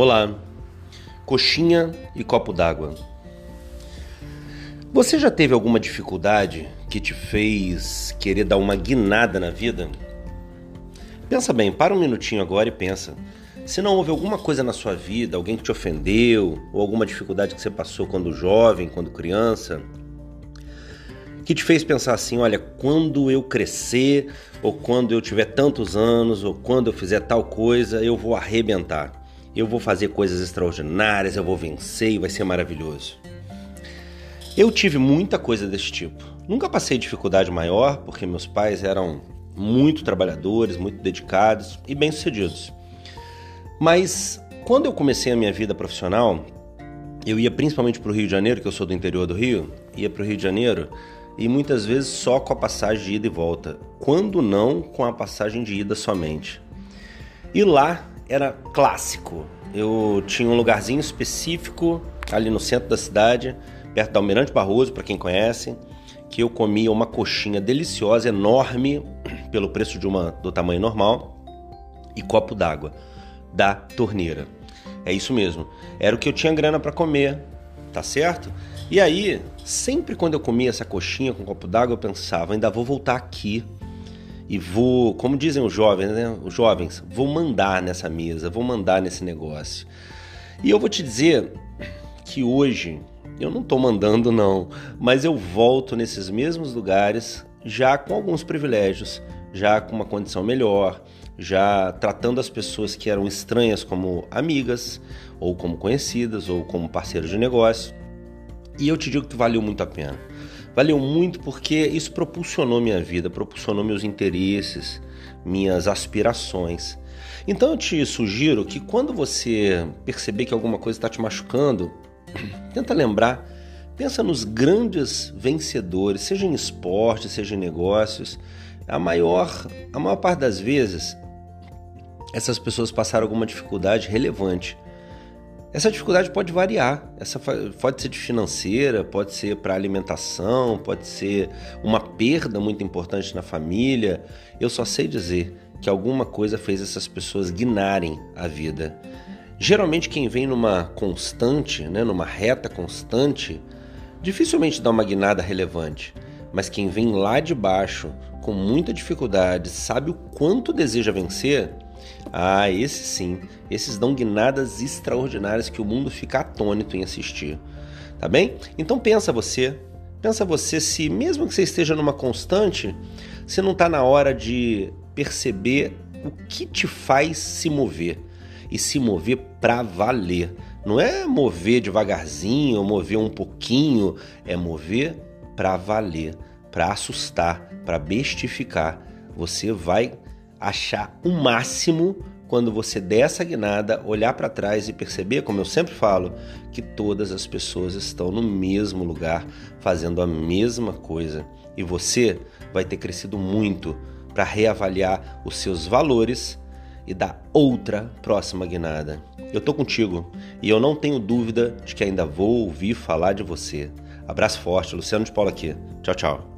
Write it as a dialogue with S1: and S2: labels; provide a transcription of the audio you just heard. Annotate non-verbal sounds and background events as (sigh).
S1: Olá, coxinha e copo d'água. Você já teve alguma dificuldade que te fez querer dar uma guinada na vida? Pensa bem, para um minutinho agora e pensa. Se não houve alguma coisa na sua vida, alguém que te ofendeu, ou alguma dificuldade que você passou quando jovem, quando criança, que te fez pensar assim: olha, quando eu crescer, ou quando eu tiver tantos anos, ou quando eu fizer tal coisa, eu vou arrebentar eu vou fazer coisas extraordinárias, eu vou vencer e vai ser maravilhoso. Eu tive muita coisa desse tipo. Nunca passei dificuldade maior, porque meus pais eram muito trabalhadores, muito dedicados e bem-sucedidos. Mas quando eu comecei a minha vida profissional, eu ia principalmente para o Rio de Janeiro, que eu sou do interior do Rio, ia para o Rio de Janeiro e muitas vezes só com a passagem de ida e volta, quando não com a passagem de ida somente. E lá era clássico. Eu tinha um lugarzinho específico ali no centro da cidade, perto da Almirante Barroso, para quem conhece, que eu comia uma coxinha deliciosa, enorme, (clears throat) pelo preço de uma do tamanho normal, e copo d'água da torneira. É isso mesmo. Era o que eu tinha grana para comer, tá certo? E aí, sempre quando eu comia essa coxinha com um copo d'água, eu pensava, ainda vou voltar aqui e vou, como dizem os jovens, né? Os jovens, vou mandar nessa mesa, vou mandar nesse negócio. E eu vou te dizer que hoje eu não estou mandando não, mas eu volto nesses mesmos lugares já com alguns privilégios, já com uma condição melhor, já tratando as pessoas que eram estranhas como amigas, ou como conhecidas, ou como parceiros de negócio. E eu te digo que valeu muito a pena. Valeu muito porque isso propulsionou minha vida, propulsionou meus interesses, minhas aspirações. Então eu te sugiro que quando você perceber que alguma coisa está te machucando, (clears throat) tenta lembrar, pensa nos grandes vencedores, seja em esporte, seja em negócios. A maior, a maior parte das vezes, essas pessoas passaram alguma dificuldade relevante essa dificuldade pode variar, essa pode ser de financeira, pode ser para alimentação, pode ser uma perda muito importante na família. Eu só sei dizer que alguma coisa fez essas pessoas guinarem a vida. Geralmente quem vem numa constante, né, numa reta constante, dificilmente dá uma guinada relevante. Mas quem vem lá de baixo com muita dificuldade, sabe o quanto deseja vencer, ah, esses sim, esses dão guinadas extraordinárias que o mundo fica atônito em assistir. Tá bem? Então pensa você, pensa você se mesmo que você esteja numa constante, você não está na hora de perceber o que te faz se mover e se mover para valer. Não é mover devagarzinho, mover um pouquinho, é mover para valer, para assustar, para bestificar. Você vai achar o máximo quando você der essa guinada, olhar para trás e perceber, como eu sempre falo, que todas as pessoas estão no mesmo lugar, fazendo a mesma coisa. E você vai ter crescido muito para reavaliar os seus valores e dar outra próxima guinada. Eu tô contigo e eu não tenho dúvida de que ainda vou ouvir falar de você. Abraço forte, Luciano de Paula aqui. Tchau, tchau.